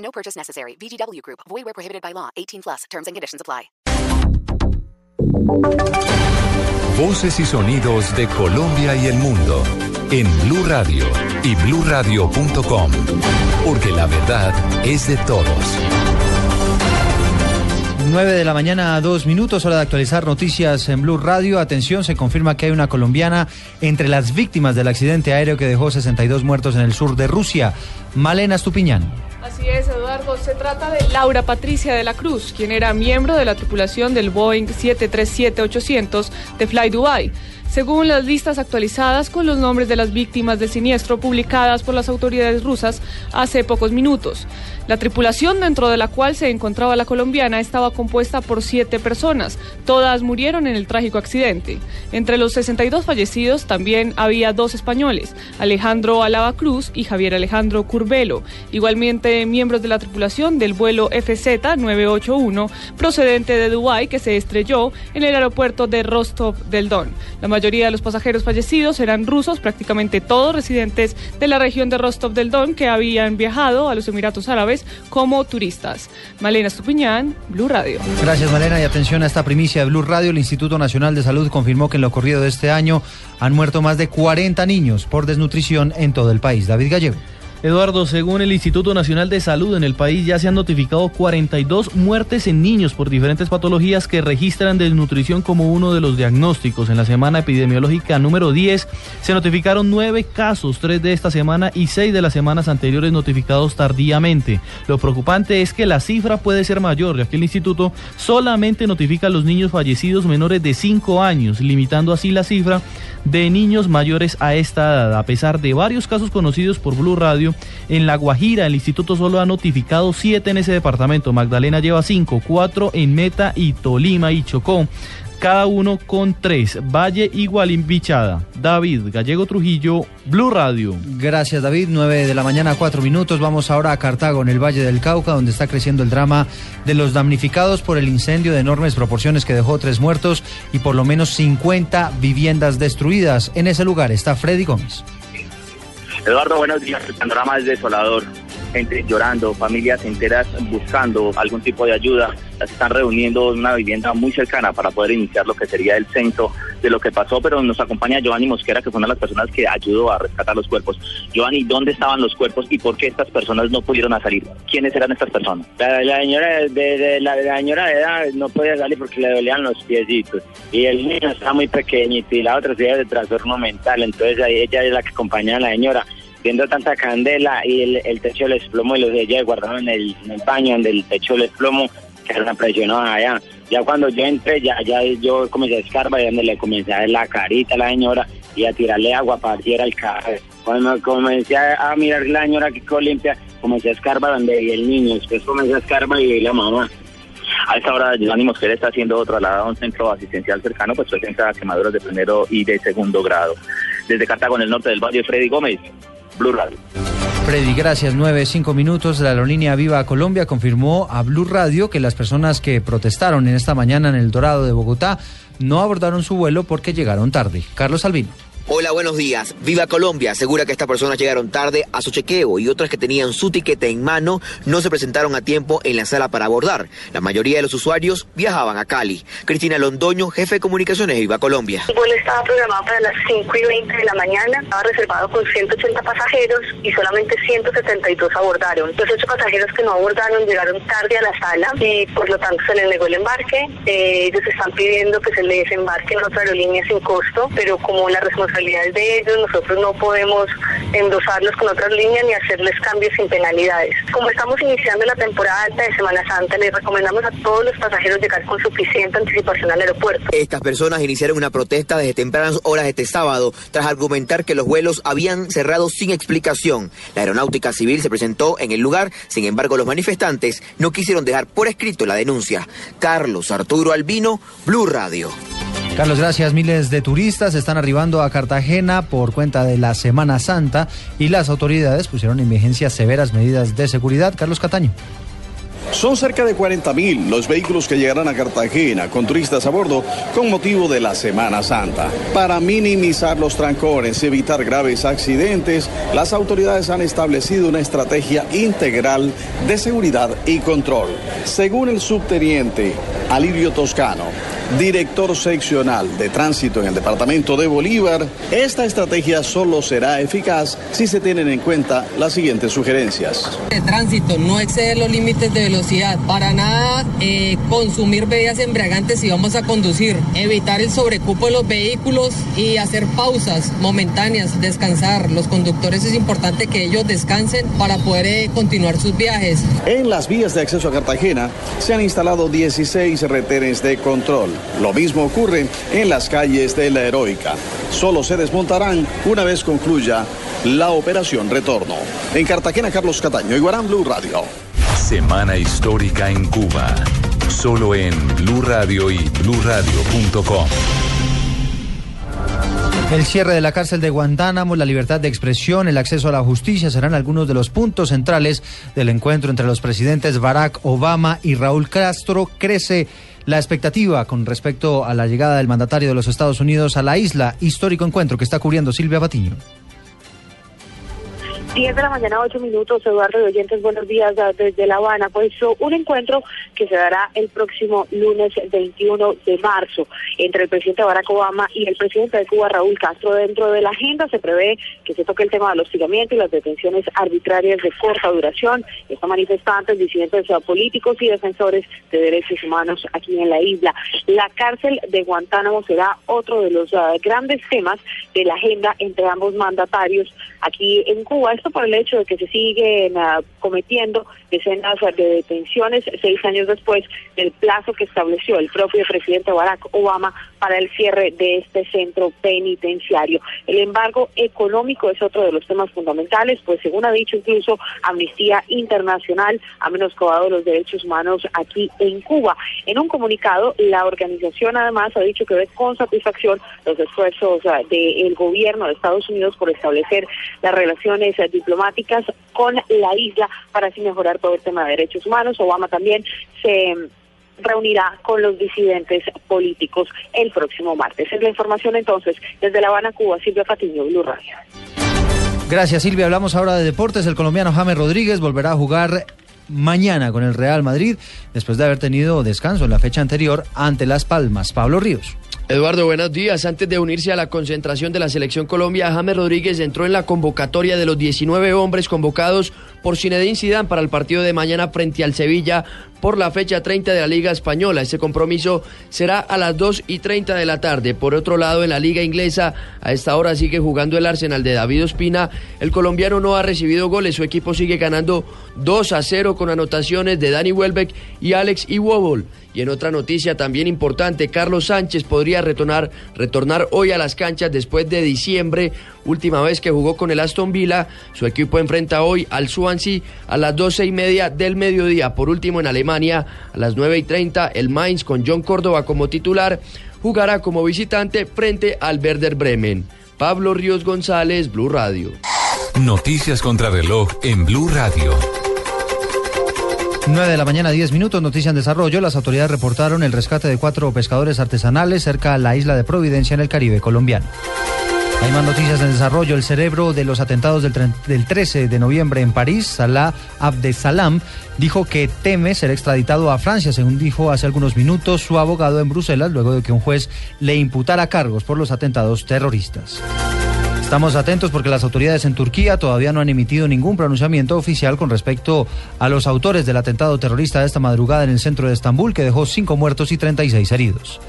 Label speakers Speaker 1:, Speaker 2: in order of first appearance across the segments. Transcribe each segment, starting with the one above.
Speaker 1: No purchase necessary. VGW Group. Void where prohibited by law. 18 plus. Terms and conditions apply.
Speaker 2: Voces y sonidos de Colombia y el mundo en Blue Radio y BlueRadio.com, porque la verdad es de todos.
Speaker 3: 9 de la mañana a 2 minutos, hora de actualizar noticias en Blue Radio. Atención, se confirma que hay una colombiana entre las víctimas del accidente aéreo que dejó 62 muertos en el sur de Rusia. Malena Stupiñán.
Speaker 4: Así es, Eduardo. Se trata de Laura Patricia de la Cruz, quien era miembro de la tripulación del Boeing 737-800 de Fly Dubai. Según las listas actualizadas con los nombres de las víctimas del siniestro publicadas por las autoridades rusas hace pocos minutos. La tripulación dentro de la cual se encontraba la colombiana estaba compuesta por siete personas. Todas murieron en el trágico accidente. Entre los 62 fallecidos también había dos españoles, Alejandro Alaba Cruz y Javier Alejandro Curbelo, igualmente miembros de la tripulación del vuelo FZ-981 procedente de Dubái que se estrelló en el aeropuerto de Rostov del Don. La mayoría de los pasajeros fallecidos eran rusos, prácticamente todos residentes de la región de Rostov del Don que habían viajado a los Emiratos Árabes como turistas. Malena Estupiñán, Blue Radio.
Speaker 3: Gracias, Malena. Y atención a esta primicia de Blue Radio. El Instituto Nacional de Salud confirmó que en lo corrido de este año han muerto más de 40 niños por desnutrición en todo el país. David Gallego.
Speaker 5: Eduardo, según el Instituto Nacional de Salud en el país ya se han notificado 42 muertes en niños por diferentes patologías que registran desnutrición como uno de los diagnósticos. En la semana epidemiológica número 10 se notificaron nueve casos, tres de esta semana y seis de las semanas anteriores notificados tardíamente. Lo preocupante es que la cifra puede ser mayor, ya que el instituto solamente notifica a los niños fallecidos menores de 5 años, limitando así la cifra de niños mayores a esta edad. A pesar de varios casos conocidos por Blue Radio, en La Guajira el instituto solo ha notificado siete en ese departamento. Magdalena lleva cinco, cuatro en Meta y Tolima y Chocó. Cada uno con tres. Valle igual Bichada. David Gallego Trujillo, Blue Radio.
Speaker 3: Gracias, David. 9 de la mañana, cuatro minutos. Vamos ahora a Cartago, en el Valle del Cauca, donde está creciendo el drama de los damnificados por el incendio de enormes proporciones que dejó tres muertos y por lo menos 50 viviendas destruidas. En ese lugar está Freddy Gómez.
Speaker 6: Eduardo, buenos días. El panorama es desolador. Gente llorando, familias enteras buscando algún tipo de ayuda. Las están reuniendo en una vivienda muy cercana para poder iniciar lo que sería el censo de lo que pasó. Pero nos acompaña Giovanni Mosquera, que fue una de las personas que ayudó a rescatar los cuerpos. Giovanni, ¿dónde estaban los cuerpos y por qué estas personas no pudieron salir? ¿Quiénes eran estas personas?
Speaker 7: La, señora de, la, señora de edad no podía salir porque le dolían los piecitos. Y el niño estaba muy pequeñito y la otra se de trastorno mental. Entonces ahí ella es la que acompañaba a la señora. Viendo tanta candela y el, el techo les desplomó y los de ella guardaron en el, en el baño donde el techo les desplomó, quedaron allá. Ya cuando yo entré, ya, ya yo comencé a escarbar y donde le comencé a ver la carita a la señora y a tirarle agua para si era el cadáver. Cuando comencé a, mirar la señora que quedó limpia, comencé a escarbar donde vi el niño, después comencé a escarbar y vi la mamá.
Speaker 6: A esta hora, Giovanni Mosquera está siendo trasladado a un centro asistencial cercano, pues presenta quemaduras de primero y de segundo grado. Desde Cartago, en el norte del valle, Freddy Gómez, Blue Radio.
Speaker 3: Freddy, gracias. Nueve, cinco minutos. La aerolínea Viva Colombia confirmó a Blue Radio que las personas que protestaron en esta mañana en el Dorado de Bogotá no abordaron su vuelo porque llegaron tarde. Carlos Albino.
Speaker 8: Hola, buenos días. Viva Colombia asegura que estas personas llegaron tarde a su chequeo y otras que tenían su tiquete en mano no se presentaron a tiempo en la sala para abordar. La mayoría de los usuarios viajaban a Cali. Cristina Londoño, jefe de comunicaciones de Viva Colombia.
Speaker 9: El vuelo estaba programado para las 5 y 20 de la mañana, estaba reservado con 180 pasajeros y solamente 172 abordaron. Los ocho pasajeros que no abordaron llegaron tarde a la sala y por lo tanto se les negó el embarque. Eh, ellos están pidiendo que se les embarque en otra aerolínea sin costo, pero como la responsabilidad de ellos, nosotros no podemos endosarlos con otras líneas ni hacerles cambios sin penalidades. Como estamos iniciando la temporada alta de Semana Santa, les recomendamos a todos los pasajeros llegar con suficiente anticipación al aeropuerto.
Speaker 8: Estas personas iniciaron una protesta desde tempranas horas este sábado tras argumentar que los vuelos habían cerrado sin explicación. La aeronáutica civil se presentó en el lugar, sin embargo los manifestantes no quisieron dejar por escrito la denuncia. Carlos Arturo Albino, Blue Radio.
Speaker 3: Carlos, gracias. Miles de turistas están arribando a Cartagena por cuenta de la Semana Santa y las autoridades pusieron en vigencia severas medidas de seguridad. Carlos Cataño.
Speaker 10: Son cerca de 40.000 los vehículos que llegarán a Cartagena con turistas a bordo con motivo de la Semana Santa. Para minimizar los trancones y evitar graves accidentes, las autoridades han establecido una estrategia integral de seguridad y control. Según el subteniente Alirio Toscano, director seccional de tránsito en el departamento de Bolívar, esta estrategia solo será eficaz si se tienen en cuenta las siguientes sugerencias.
Speaker 11: De tránsito, no exceder los límites de velocidad, para nada eh, consumir bebidas embriagantes si vamos a conducir, evitar el sobrecupo de los vehículos y hacer pausas momentáneas, descansar. Los conductores es importante que ellos descansen para poder eh, continuar sus viajes.
Speaker 10: En las vías de acceso a Cartagena se han instalado 16 retenes de control. Lo mismo ocurre en las calles de la Heroica. Solo se desmontarán una vez concluya la operación Retorno. En Cartagena, Carlos Cataño, Iguarán Blue Radio.
Speaker 2: Semana histórica en Cuba. Solo en Blue Radio y bluradio.com.
Speaker 3: El cierre de la cárcel de Guantánamo, la libertad de expresión, el acceso a la justicia serán algunos de los puntos centrales del encuentro entre los presidentes Barack Obama y Raúl Castro. Crece la expectativa con respecto a la llegada del mandatario de los Estados Unidos a la isla. Histórico encuentro que está cubriendo Silvia Batiño.
Speaker 9: 10 de la mañana, 8 minutos, Eduardo de Oyentes, buenos días ah, desde La Habana. Pues un encuentro que se dará el próximo lunes 21 de marzo entre el presidente Barack Obama y el presidente de Cuba, Raúl Castro. Dentro de la agenda se prevé que se toque el tema del hostigamiento y las detenciones arbitrarias de corta duración. Estos manifestantes, disidentes ah, políticos y defensores de derechos humanos aquí en la isla. La cárcel de Guantánamo será otro de los ah, grandes temas de la agenda entre ambos mandatarios aquí en Cuba esto por el hecho de que se siguen uh, cometiendo decenas de detenciones seis años después del plazo que estableció el propio presidente Barack Obama para el cierre de este centro penitenciario. El embargo económico es otro de los temas fundamentales, pues según ha dicho incluso Amnistía Internacional, ha menoscabado los derechos humanos aquí en Cuba. En un comunicado, la organización además ha dicho que ve con satisfacción los esfuerzos uh, del gobierno de Estados Unidos por establecer las relaciones uh, diplomáticas con la isla para así mejorar todo el tema de derechos humanos. Obama también se reunirá con los disidentes políticos el próximo martes. Es la información entonces desde La Habana, Cuba, Silvia Patiño, Blue Radio.
Speaker 3: Gracias Silvia, hablamos ahora de deportes. El colombiano James Rodríguez volverá a jugar mañana con el Real Madrid después de haber tenido descanso en la fecha anterior ante Las Palmas. Pablo Ríos.
Speaker 12: Eduardo, buenos días. Antes de unirse a la concentración de la selección Colombia, James Rodríguez entró en la convocatoria de los 19 hombres convocados por Zinedine Zidane para el partido de mañana frente al Sevilla por la fecha 30 de la Liga Española. Ese compromiso será a las 2 y 30 de la tarde. Por otro lado, en la Liga Inglesa, a esta hora sigue jugando el Arsenal de David Ospina. El colombiano no ha recibido goles. Su equipo sigue ganando 2 a 0 con anotaciones de Dani Welbeck y Alex Iwobol. Y en otra noticia también importante, Carlos Sánchez podría retornar, retornar hoy a las canchas después de diciembre, última vez que jugó con el Aston Villa. Su equipo enfrenta hoy al Swansea a las doce y media del mediodía. Por último, en Alemania, a las nueve y treinta, el Mainz con John Córdoba como titular jugará como visitante frente al Werder Bremen. Pablo Ríos González, Blue Radio.
Speaker 2: Noticias contra reloj en Blue Radio.
Speaker 3: 9 de la mañana, 10 minutos, noticia en desarrollo. Las autoridades reportaron el rescate de cuatro pescadores artesanales cerca a la isla de Providencia en el Caribe colombiano. Hay más noticias en desarrollo. El cerebro de los atentados del, del 13 de noviembre en París, Salah Abdesalam, dijo que teme ser extraditado a Francia, según dijo hace algunos minutos su abogado en Bruselas, luego de que un juez le imputara cargos por los atentados terroristas. Estamos atentos porque las autoridades en Turquía todavía no han emitido ningún pronunciamiento oficial con respecto a los autores del atentado terrorista de esta madrugada en el centro de Estambul que dejó cinco muertos y 36 heridos.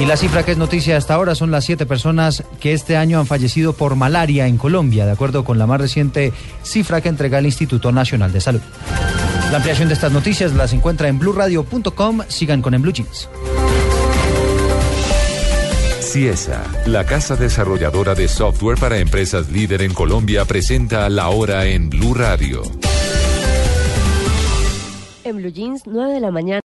Speaker 3: Y la cifra que es noticia hasta ahora son las siete personas que este año han fallecido por malaria en Colombia, de acuerdo con la más reciente cifra que entrega el Instituto Nacional de Salud. La ampliación de estas noticias las encuentra en blurradio.com. Sigan con en Blue Jeans.
Speaker 2: CIESA, la casa desarrolladora de software para empresas líder en Colombia, presenta la hora en Blue Radio.
Speaker 13: En Blue Jeans, 9 de la mañana.